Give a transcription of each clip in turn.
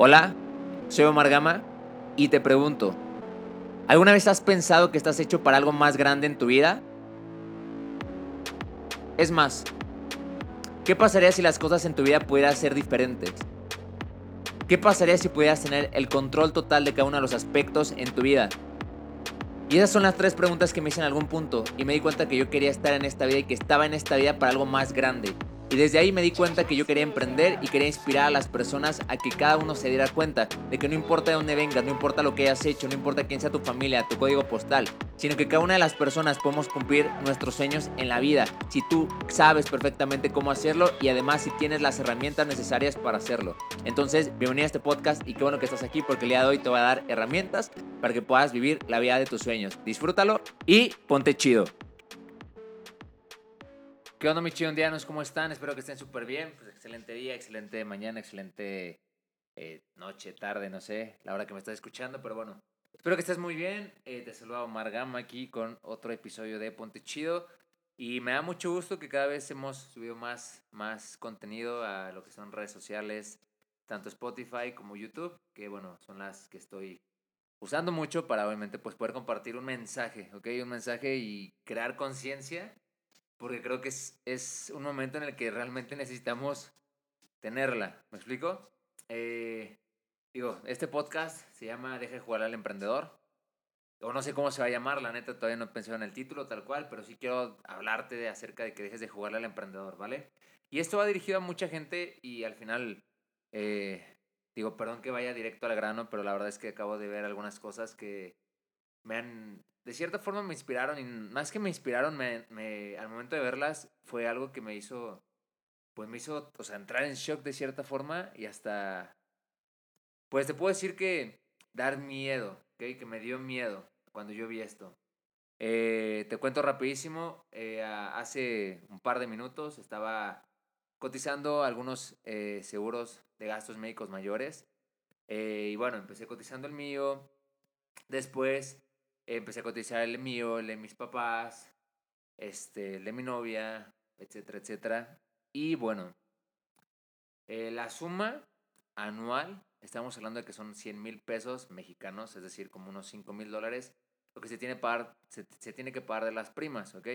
Hola, soy Omar Gama y te pregunto, ¿alguna vez has pensado que estás hecho para algo más grande en tu vida? Es más, ¿qué pasaría si las cosas en tu vida pudieran ser diferentes? ¿Qué pasaría si pudieras tener el control total de cada uno de los aspectos en tu vida? Y esas son las tres preguntas que me hice en algún punto y me di cuenta que yo quería estar en esta vida y que estaba en esta vida para algo más grande. Y desde ahí me di cuenta que yo quería emprender y quería inspirar a las personas a que cada uno se diera cuenta de que no importa de dónde vengas, no importa lo que hayas hecho, no importa quién sea tu familia, tu código postal, sino que cada una de las personas podemos cumplir nuestros sueños en la vida si tú sabes perfectamente cómo hacerlo y además si tienes las herramientas necesarias para hacerlo. Entonces, bienvenido a este podcast y qué bueno que estás aquí porque el día de hoy te voy a dar herramientas para que puedas vivir la vida de tus sueños. Disfrútalo y ponte chido. ¿Qué onda, mis chiondianos? ¿Cómo están? Espero que estén súper bien. Pues excelente día, excelente mañana, excelente eh, noche, tarde, no sé, la hora que me estás escuchando, pero bueno. Espero que estés muy bien. Eh, te saluda Omar Gama aquí con otro episodio de Ponte Chido. Y me da mucho gusto que cada vez hemos subido más, más contenido a lo que son redes sociales, tanto Spotify como YouTube, que bueno, son las que estoy usando mucho para obviamente pues poder compartir un mensaje, ¿ok? Un mensaje y crear conciencia porque creo que es, es un momento en el que realmente necesitamos tenerla. ¿Me explico? Eh, digo, este podcast se llama Deja de jugar al emprendedor. O no sé cómo se va a llamar, la neta todavía no he pensado en el título tal cual, pero sí quiero hablarte de acerca de que dejes de jugar al emprendedor, ¿vale? Y esto va dirigido a mucha gente y al final, eh, digo, perdón que vaya directo al grano, pero la verdad es que acabo de ver algunas cosas que me de cierta forma me inspiraron y más que me inspiraron, me, me, al momento de verlas fue algo que me hizo, pues me hizo, o sea, entrar en shock de cierta forma y hasta, pues te puedo decir que dar miedo, ¿ok? Que me dio miedo cuando yo vi esto. Eh, te cuento rapidísimo, eh, hace un par de minutos estaba cotizando algunos eh, seguros de gastos médicos mayores y bueno, empecé cotizando el mío, después empecé a cotizar el mío, el de mis papás, este, el de mi novia, etcétera, etcétera. Y bueno, eh, la suma anual, estamos hablando de que son 100 mil pesos mexicanos, es decir, como unos 5 mil dólares, lo que se tiene, que pagar de las primas, ¿ok?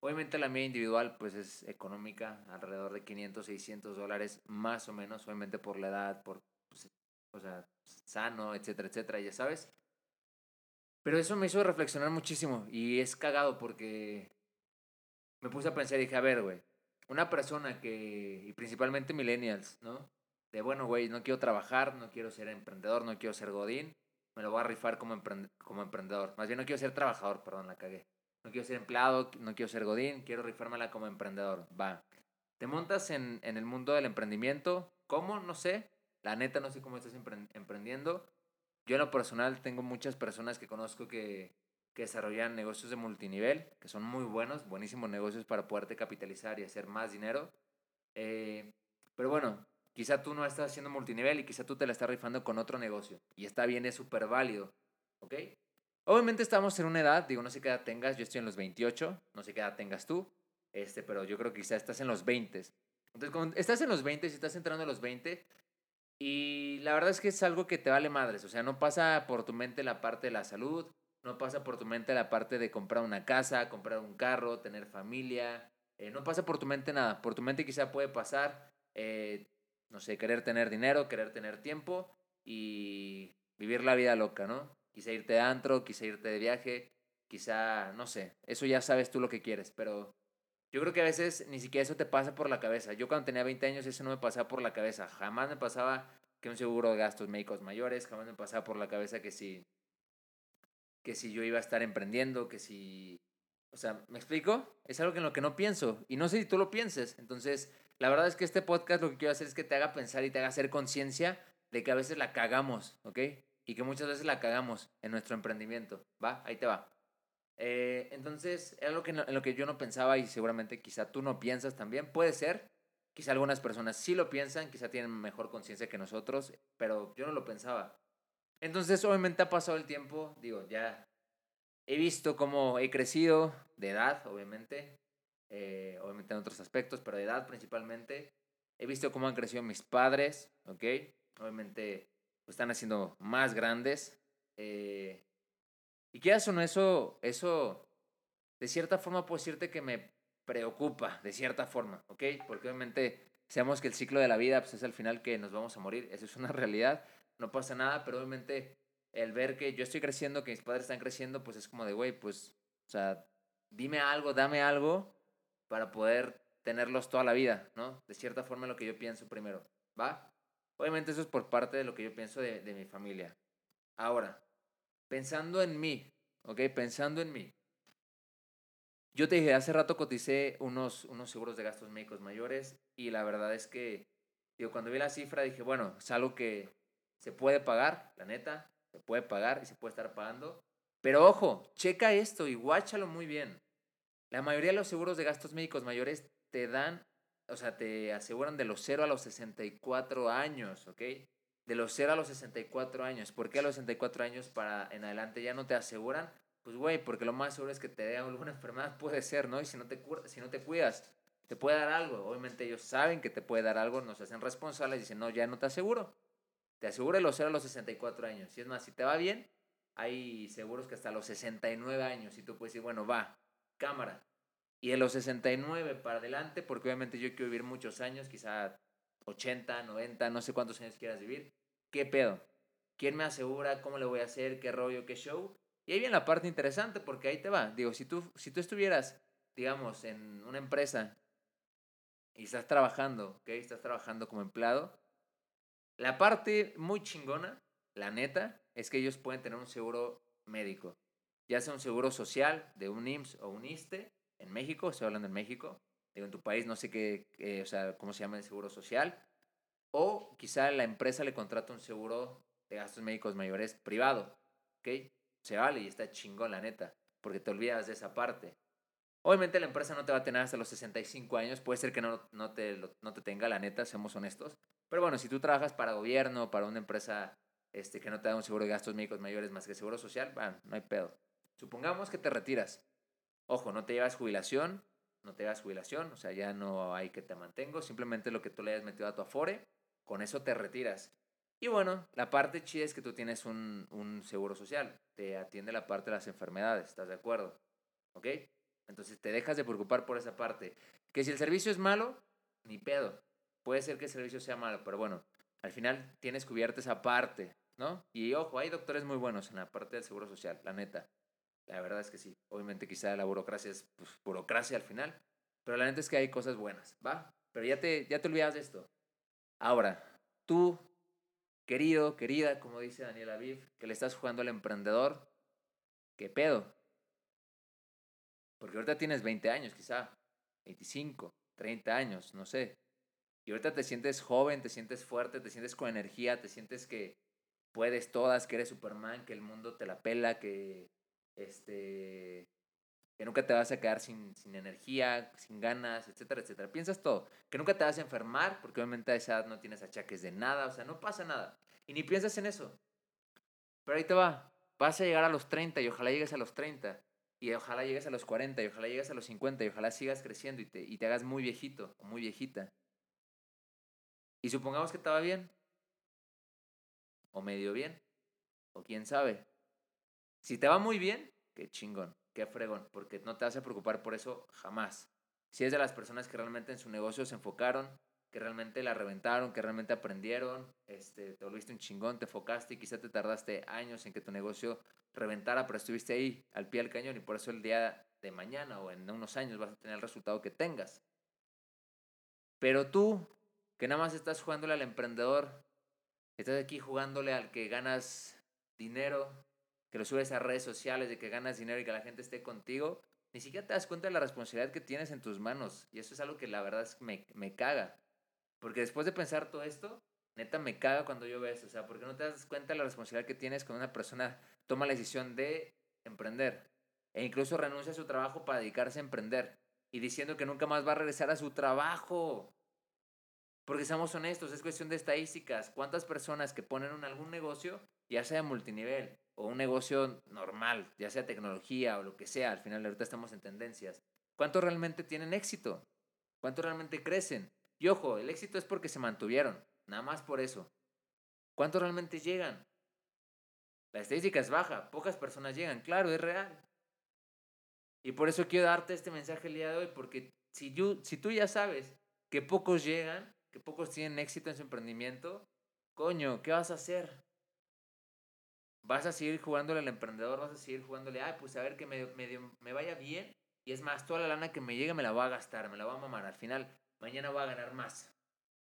Obviamente la mía individual pues es económica, alrededor de 500, 600 dólares más o menos, obviamente por la edad, por, pues, o sea, sano, etcétera, etcétera, ya sabes. Pero eso me hizo reflexionar muchísimo y es cagado porque me puse a pensar y dije, a ver, güey, una persona que, y principalmente millennials, ¿no? De, bueno, güey, no quiero trabajar, no quiero ser emprendedor, no quiero ser godín, me lo voy a rifar como, como emprendedor. Más bien no quiero ser trabajador, perdón, la cagué. No quiero ser empleado, no quiero ser godín, quiero rifármela como emprendedor. Va. Te montas en, en el mundo del emprendimiento. ¿Cómo? No sé. La neta no sé cómo estás emprendiendo. Yo en lo personal tengo muchas personas que conozco que, que desarrollan negocios de multinivel, que son muy buenos, buenísimos negocios para poderte capitalizar y hacer más dinero. Eh, pero bueno, quizá tú no estás haciendo multinivel y quizá tú te la estás rifando con otro negocio. Y está bien, es súper válido. ¿Ok? Obviamente estamos en una edad, digo, no sé qué edad tengas, yo estoy en los 28, no sé qué edad tengas tú, este, pero yo creo que quizá estás en los 20. Entonces, cuando estás en los 20, si estás entrando en los 20, y la verdad es que es algo que te vale madres, o sea, no pasa por tu mente la parte de la salud, no pasa por tu mente la parte de comprar una casa, comprar un carro, tener familia, eh, no pasa por tu mente nada, por tu mente quizá puede pasar, eh, no sé, querer tener dinero, querer tener tiempo y vivir la vida loca, ¿no? Quizá irte de antro, quizá irte de viaje, quizá, no sé, eso ya sabes tú lo que quieres, pero yo creo que a veces ni siquiera eso te pasa por la cabeza. Yo cuando tenía 20 años eso no me pasaba por la cabeza. Jamás me pasaba que un seguro de gastos médicos mayores, jamás me pasaba por la cabeza que si que si yo iba a estar emprendiendo, que si o sea, ¿me explico? Es algo en lo que no pienso y no sé si tú lo pienses. Entonces, la verdad es que este podcast lo que quiero hacer es que te haga pensar y te haga hacer conciencia de que a veces la cagamos, ¿ok? Y que muchas veces la cagamos en nuestro emprendimiento, ¿va? Ahí te va. Eh, entonces, es algo que en lo que yo no pensaba y seguramente quizá tú no piensas también. Puede ser. Quizá algunas personas sí lo piensan, quizá tienen mejor conciencia que nosotros, pero yo no lo pensaba. Entonces, obviamente ha pasado el tiempo, digo, ya he visto cómo he crecido de edad, obviamente, eh, obviamente en otros aspectos, pero de edad principalmente. He visto cómo han crecido mis padres, ¿ok? obviamente pues, están haciendo más grandes. Eh, y qué o no, eso, eso, de cierta forma puedo decirte que me preocupa, de cierta forma, ¿ok? Porque obviamente sabemos que el ciclo de la vida pues, es al final que nos vamos a morir, eso es una realidad, no pasa nada, pero obviamente el ver que yo estoy creciendo, que mis padres están creciendo, pues es como de, güey, pues, o sea, dime algo, dame algo para poder tenerlos toda la vida, ¿no? De cierta forma lo que yo pienso primero, ¿va? Obviamente eso es por parte de lo que yo pienso de, de mi familia. Ahora, pensando en mí, ¿ok? Pensando en mí. Yo te dije, hace rato coticé unos, unos seguros de gastos médicos mayores y la verdad es que, digo, cuando vi la cifra dije, bueno, es algo que se puede pagar, la neta, se puede pagar y se puede estar pagando. Pero ojo, checa esto y guáchalo muy bien. La mayoría de los seguros de gastos médicos mayores te dan, o sea, te aseguran de los 0 a los 64 años, ¿ok? De los 0 a los 64 años. ¿Por qué a los 64 años para en adelante ya no te aseguran? Pues, güey, porque lo más seguro es que te dé alguna enfermedad, puede ser, ¿no? Y si no te, si no te cuidas, te puede dar algo. Obviamente ellos saben que te puede dar algo, nos hacen responsables y dicen, no, ya no te aseguro. Te aseguro los 0 a los 64 años. Y es más, si te va bien, hay seguros que hasta los 69 años. Y tú puedes decir, bueno, va, cámara. Y de los 69 para adelante, porque obviamente yo quiero vivir muchos años, quizá 80, 90, no sé cuántos años quieras vivir. ¿Qué pedo? ¿Quién me asegura? ¿Cómo le voy a hacer? ¿Qué rollo? ¿Qué show? Y ahí viene la parte interesante, porque ahí te va. Digo, si tú, si tú estuvieras, digamos, en una empresa y estás trabajando, ¿ok? Estás trabajando como empleado, la parte muy chingona, la neta, es que ellos pueden tener un seguro médico, ya sea un seguro social de un IMSS o un ISTE en México, estoy hablando en México, digo en tu país no sé qué, o sea, cómo se llama el seguro social, o quizá la empresa le contrata un seguro de gastos médicos mayores privado, ¿ok? Se vale y está chingón la neta, porque te olvidas de esa parte. Obviamente la empresa no te va a tener hasta los 65 años, puede ser que no, no, te, no te tenga, la neta, seamos honestos. Pero bueno, si tú trabajas para gobierno, para una empresa este, que no te da un seguro de gastos médicos mayores más que seguro social, bueno, no hay pedo. Supongamos que te retiras. Ojo, no te llevas jubilación, no te llevas jubilación, o sea, ya no hay que te mantengo, simplemente lo que tú le hayas metido a tu afore, con eso te retiras. Y bueno, la parte chida es que tú tienes un, un seguro social, te atiende la parte de las enfermedades, ¿estás de acuerdo? ¿Ok? Entonces te dejas de preocupar por esa parte. Que si el servicio es malo, ni pedo. Puede ser que el servicio sea malo, pero bueno, al final tienes cubierta esa parte, ¿no? Y ojo, hay doctores muy buenos en la parte del seguro social, la neta. La verdad es que sí. Obviamente quizá la burocracia es pues, burocracia al final, pero la neta es que hay cosas buenas, ¿va? Pero ya te, ya te olvidas de esto. Ahora, tú, querido, querida, como dice Daniel Aviv, que le estás jugando al emprendedor, ¿qué pedo? Porque ahorita tienes 20 años, quizá, 25, 30 años, no sé. Y ahorita te sientes joven, te sientes fuerte, te sientes con energía, te sientes que puedes todas, que eres Superman, que el mundo te la pela, que este que nunca te vas a quedar sin, sin energía, sin ganas, etcétera, etcétera. Piensas todo. Que nunca te vas a enfermar, porque obviamente a esa edad no tienes achaques de nada, o sea, no pasa nada. Y ni piensas en eso. Pero ahí te va. Vas a llegar a los 30 y ojalá llegues a los 30. Y ojalá llegues a los 40 y ojalá llegues a los 50 y ojalá sigas creciendo y te, y te hagas muy viejito o muy viejita. Y supongamos que te va bien. O medio bien. O quién sabe. Si te va muy bien, qué chingón, qué fregón, porque no te a preocupar por eso jamás. Si es de las personas que realmente en su negocio se enfocaron, que realmente la reventaron, que realmente aprendieron, este, te volviste un chingón, te enfocaste y quizá te tardaste años en que tu negocio reventara, pero estuviste ahí al pie del cañón y por eso el día de mañana o en unos años vas a tener el resultado que tengas. Pero tú, que nada más estás jugándole al emprendedor, estás aquí jugándole al que ganas dinero, que lo subes a redes sociales, de que ganas dinero y que la gente esté contigo, ni siquiera te das cuenta de la responsabilidad que tienes en tus manos. Y eso es algo que la verdad es que me, me caga. Porque después de pensar todo esto, neta me caga cuando yo veo eso. O sea, porque no te das cuenta de la responsabilidad que tienes cuando una persona toma la decisión de emprender. E incluso renuncia a su trabajo para dedicarse a emprender. Y diciendo que nunca más va a regresar a su trabajo. Porque seamos honestos, es cuestión de estadísticas. ¿Cuántas personas que ponen en algún negocio, ya sea multinivel o un negocio normal, ya sea tecnología o lo que sea, al final ahorita estamos en tendencias, ¿cuántos realmente tienen éxito? ¿Cuántos realmente crecen? Y ojo, el éxito es porque se mantuvieron, nada más por eso. ¿Cuántos realmente llegan? La estadística es baja, pocas personas llegan, claro, es real. Y por eso quiero darte este mensaje el día de hoy, porque si, si tú ya sabes que pocos llegan, que pocos tienen éxito en su emprendimiento, coño, ¿qué vas a hacer? Vas a seguir jugándole al emprendedor, vas a seguir jugándole, ay, pues a ver que me, me vaya bien. Y es más, toda la lana que me llegue me la voy a gastar, me la voy a mamar. Al final, mañana voy a ganar más.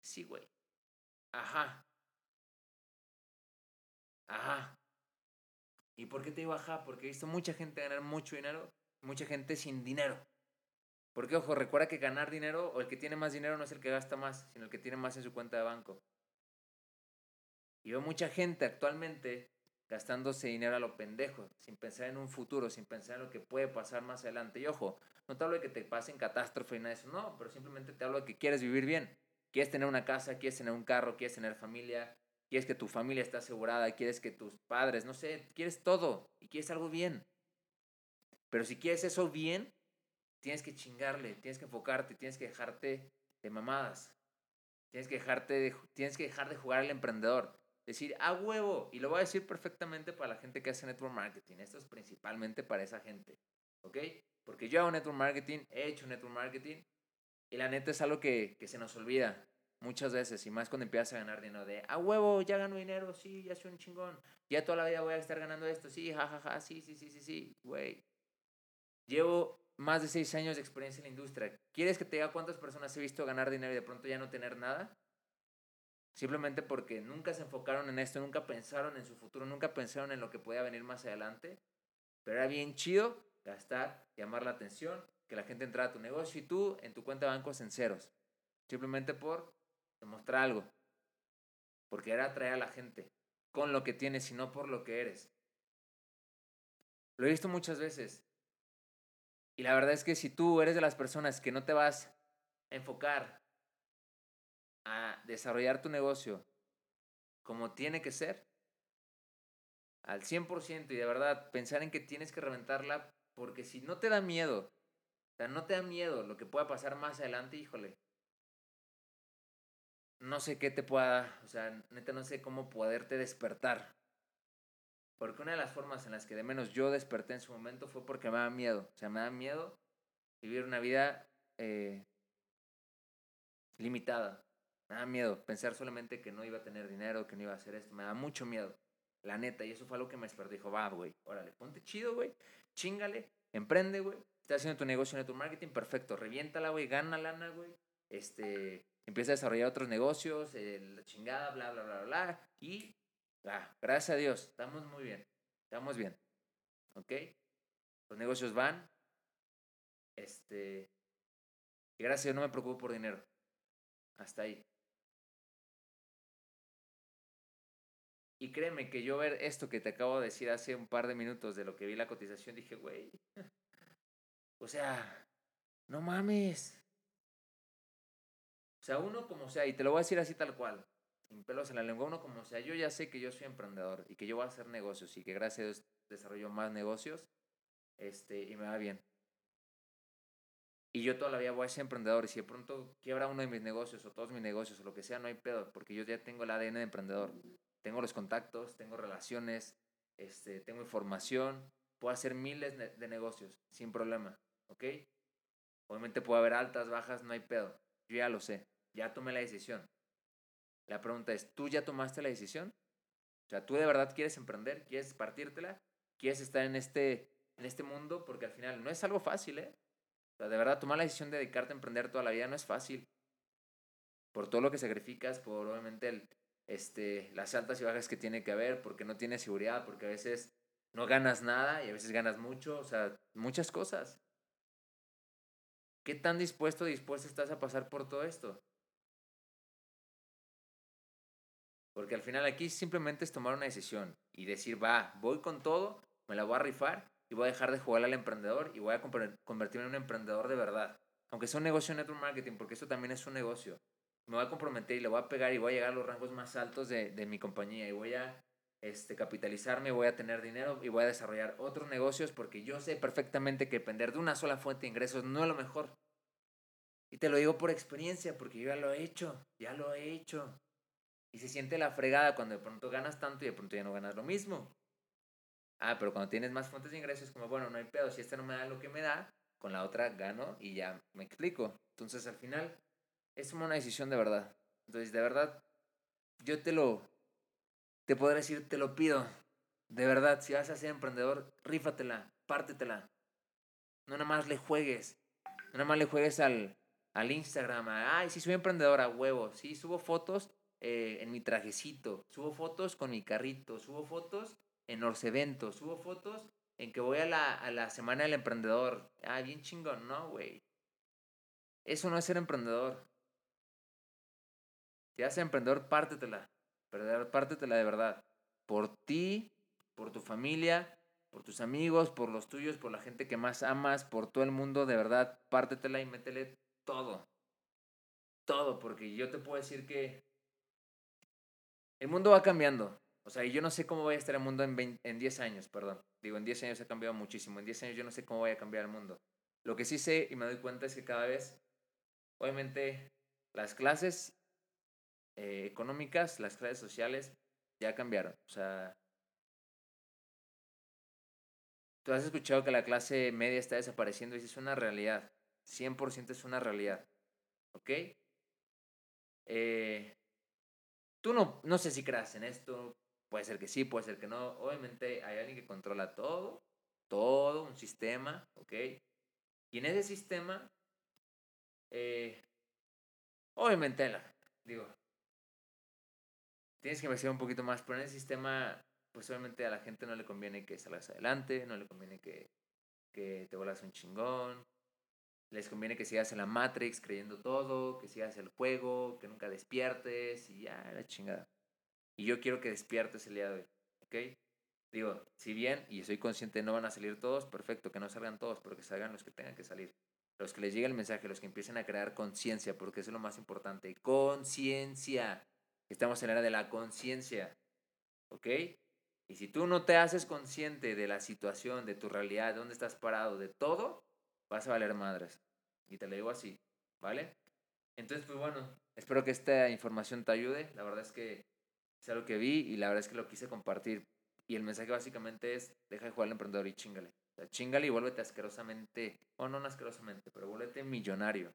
Sí, güey. Ajá. Ajá. ¿Y por qué te digo ajá? Porque he visto mucha gente ganar mucho dinero, mucha gente sin dinero. Porque, ojo, recuerda que ganar dinero o el que tiene más dinero no es el que gasta más, sino el que tiene más en su cuenta de banco. Y veo mucha gente actualmente gastándose dinero a lo pendejo, sin pensar en un futuro, sin pensar en lo que puede pasar más adelante. Y ojo, no te hablo de que te pasen catástrofe y nada de eso, no, pero simplemente te hablo de que quieres vivir bien. Quieres tener una casa, quieres tener un carro, quieres tener familia, quieres que tu familia esté asegurada, quieres que tus padres, no sé, quieres todo y quieres algo bien. Pero si quieres eso bien, tienes que chingarle, tienes que enfocarte, tienes que dejarte de mamadas. Tienes que dejarte de, tienes que dejar de jugar al emprendedor. Decir, a huevo. Y lo voy a decir perfectamente para la gente que hace network marketing. Esto es principalmente para esa gente. ¿Ok? Porque yo hago network marketing, he hecho network marketing. Y la neta es algo que, que se nos olvida muchas veces. Y más cuando empiezas a ganar dinero de, a huevo, ya gano dinero, sí, ya soy un chingón. Ya toda la vida voy a estar ganando esto, sí, jajaja, sí, sí, sí, sí, sí, güey. Llevo más de seis años de experiencia en la industria. ¿Quieres que te diga cuántas personas he visto ganar dinero y de pronto ya no tener nada? Simplemente porque nunca se enfocaron en esto, nunca pensaron en su futuro, nunca pensaron en lo que podía venir más adelante. Pero era bien chido gastar, llamar la atención, que la gente entrara a tu negocio y tú en tu cuenta de bancos en ceros. Simplemente por demostrar algo. Porque era atraer a la gente con lo que tienes y no por lo que eres. Lo he visto muchas veces. Y la verdad es que si tú eres de las personas que no te vas a enfocar a desarrollar tu negocio como tiene que ser, al 100% y de verdad pensar en que tienes que reventarla, porque si no te da miedo, o sea, no te da miedo lo que pueda pasar más adelante, híjole, no sé qué te pueda, o sea, neta no sé cómo poderte despertar. Porque una de las formas en las que de menos yo desperté en su momento fue porque me da miedo. O sea, me da miedo vivir una vida eh, limitada. Me da miedo pensar solamente que no iba a tener dinero, que no iba a hacer esto. Me da mucho miedo. La neta. Y eso fue algo que me despertó. Dijo, va, güey, órale, ponte chido, güey. Chingale, emprende, güey. Estás haciendo tu negocio en tu marketing, perfecto. Reviéntala, güey, gana lana, güey. Este, empieza a desarrollar otros negocios, la chingada, bla, bla, bla, bla. Y, gracias a Dios, estamos muy bien. Estamos bien. ¿Ok? Los negocios van. Este. Y gracias a no me preocupo por dinero. Hasta ahí. Y créeme que yo ver esto que te acabo de decir hace un par de minutos de lo que vi la cotización, dije, güey. O sea, no mames. O sea, uno como sea, y te lo voy a decir así tal cual, sin pelos en la lengua, uno como sea, yo ya sé que yo soy emprendedor y que yo voy a hacer negocios y que gracias a Dios desarrollo más negocios este, y me va bien. Y yo toda la vida voy a ser emprendedor y si de pronto quiebra uno de mis negocios o todos mis negocios o lo que sea, no hay pedo, porque yo ya tengo el ADN de emprendedor. Tengo los contactos, tengo relaciones, este, tengo información, puedo hacer miles de negocios sin problema, ¿ok? Obviamente puede haber altas, bajas, no hay pedo. Yo ya lo sé ya tomé la decisión. La pregunta es, ¿tú ya tomaste la decisión? O sea, ¿tú de verdad quieres emprender? ¿Quieres partírtela? ¿Quieres estar en este, en este mundo? Porque al final no es algo fácil, ¿eh? O sea, de verdad, tomar la decisión de dedicarte a emprender toda la vida no es fácil. Por todo lo que sacrificas, por obviamente el, este, las altas y bajas que tiene que haber, porque no tienes seguridad, porque a veces no ganas nada y a veces ganas mucho, o sea, muchas cosas. ¿Qué tan dispuesto o dispuesta estás a pasar por todo esto? Porque al final aquí simplemente es tomar una decisión y decir, va, voy con todo, me la voy a rifar y voy a dejar de jugar al emprendedor y voy a convertirme en un emprendedor de verdad. Aunque sea un negocio de network marketing, porque eso también es un negocio. Me voy a comprometer y le voy a pegar y voy a llegar a los rangos más altos de, de mi compañía y voy a este, capitalizarme, voy a tener dinero y voy a desarrollar otros negocios porque yo sé perfectamente que depender de una sola fuente de ingresos no es lo mejor. Y te lo digo por experiencia, porque yo ya lo he hecho, ya lo he hecho. Y se siente la fregada cuando de pronto ganas tanto y de pronto ya no ganas lo mismo. Ah, pero cuando tienes más fuentes de ingresos, como bueno, no hay pedo, si esta no me da lo que me da, con la otra gano y ya me explico. Entonces al final es una decisión de verdad. Entonces, de verdad, yo te lo, te podré decir, te lo pido. De verdad, si vas a ser emprendedor, rífatela, pártetela. No nada más le juegues. No nada más le juegues al, al Instagram. Ay, sí, soy emprendedora, huevo. Sí, subo fotos eh, en mi trajecito. Subo fotos con mi carrito. Subo fotos en los eventos. Subo fotos en que voy a la, a la semana del emprendedor. Ah, bien chingón, no, güey. Eso no es ser emprendedor. Si haces emprendedor, pártetela. Pártetela de verdad. Por ti, por tu familia, por tus amigos, por los tuyos, por la gente que más amas, por todo el mundo, de verdad, pártetela y métele todo. Todo, porque yo te puedo decir que el mundo va cambiando. O sea, yo no sé cómo va a estar el mundo en, en 10 años, perdón. Digo, en 10 años ha cambiado muchísimo. En 10 años yo no sé cómo vaya a cambiar el mundo. Lo que sí sé y me doy cuenta es que cada vez, obviamente, las clases eh, económicas, las clases sociales ya cambiaron. O sea, tú has escuchado que la clase media está desapareciendo y es una realidad. 100% es una realidad. ¿Ok? Eh, tú no, no sé si creas en esto. Puede ser que sí, puede ser que no. Obviamente hay alguien que controla todo. Todo, un sistema. ¿Ok? Y en ese sistema, eh, obviamente, digo, tienes que investigar un poquito más, pero en el sistema, pues obviamente a la gente no le conviene que salgas adelante, no le conviene que, que te vuelas un chingón, les conviene que sigas en la Matrix creyendo todo, que sigas el juego, que nunca despiertes y ya, la chingada. Y yo quiero que despiertes el día de hoy, ¿ok? Digo, si bien, y soy consciente, no van a salir todos, perfecto, que no salgan todos, pero que salgan los que tengan que salir. Los que les llegue el mensaje, los que empiecen a crear conciencia, porque eso es lo más importante. Conciencia. Estamos en la era de la conciencia. ¿Ok? Y si tú no te haces consciente de la situación, de tu realidad, de dónde estás parado, de todo, vas a valer madres. Y te lo digo así, ¿vale? Entonces, pues bueno, espero que esta información te ayude. La verdad es que es algo que vi y la verdad es que lo quise compartir. Y el mensaje básicamente es, deja de jugar al emprendedor y chingale. O sea, chingale y vuélvete asquerosamente, o no asquerosamente, pero vuélvete millonario.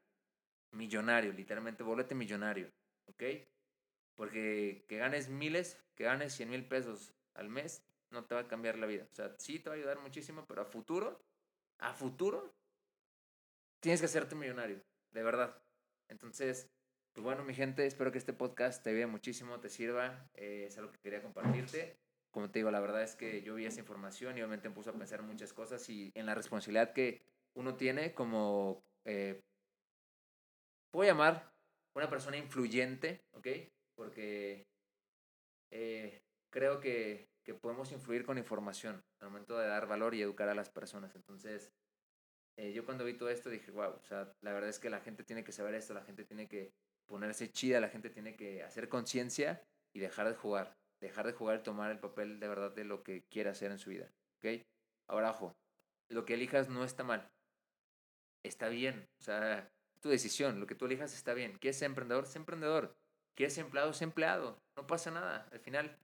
Millonario, literalmente, vuélvete millonario. ¿Ok? Porque que ganes miles, que ganes 100 mil pesos al mes, no te va a cambiar la vida. O sea, sí te va a ayudar muchísimo, pero a futuro, a futuro, tienes que hacerte millonario, de verdad. Entonces, pues bueno, mi gente, espero que este podcast te vea muchísimo, te sirva. Eh, es algo que quería compartirte. Como te digo, la verdad es que yo vi esa información y obviamente me puse a pensar muchas cosas y en la responsabilidad que uno tiene como, eh, puedo llamar una persona influyente, ¿ok? Porque eh, creo que, que, podemos influir con información al momento de dar valor y educar a las personas. Entonces, eh, yo cuando vi todo esto dije, wow, o sea, la verdad es que la gente tiene que saber esto, la gente tiene que ponerse chida, la gente tiene que hacer conciencia y dejar de jugar, dejar de jugar y tomar el papel de verdad de lo que quiere hacer en su vida. ¿Ok? Ahora, ojo, lo que elijas no está mal, está bien, o sea, tu decisión, lo que tú elijas está bien. ¿Quieres ser emprendedor? Sé emprendedor. ¿Quieres ser empleado? Sé empleado. No pasa nada. Al final,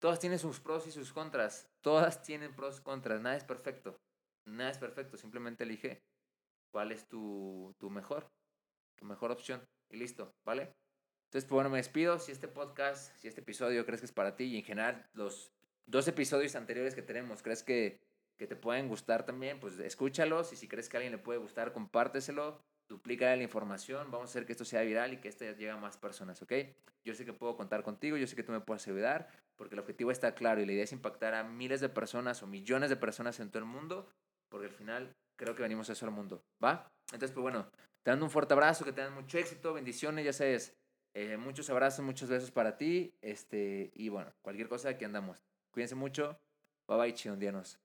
todas tienen sus pros y sus contras. Todas tienen pros y contras. Nada es perfecto. Nada es perfecto. Simplemente elige cuál es tu, tu mejor, tu mejor opción. Y listo, ¿vale? Entonces, pues bueno, me despido. Si este podcast, si este episodio crees que es para ti y en general los dos episodios anteriores que tenemos, crees que, que te pueden gustar también, pues escúchalos y si crees que a alguien le puede gustar, compárteselo duplica la información, vamos a hacer que esto sea viral y que esto llegue a más personas, ¿ok? Yo sé que puedo contar contigo, yo sé que tú me puedes ayudar, porque el objetivo está claro y la idea es impactar a miles de personas o millones de personas en todo el mundo, porque al final creo que venimos a eso al mundo, ¿va? Entonces, pues bueno, te dando un fuerte abrazo, que tengan mucho éxito, bendiciones, ya sabes, eh, muchos abrazos, muchos besos para ti, este, y bueno, cualquier cosa, aquí andamos. Cuídense mucho, bye bye, chiondianos.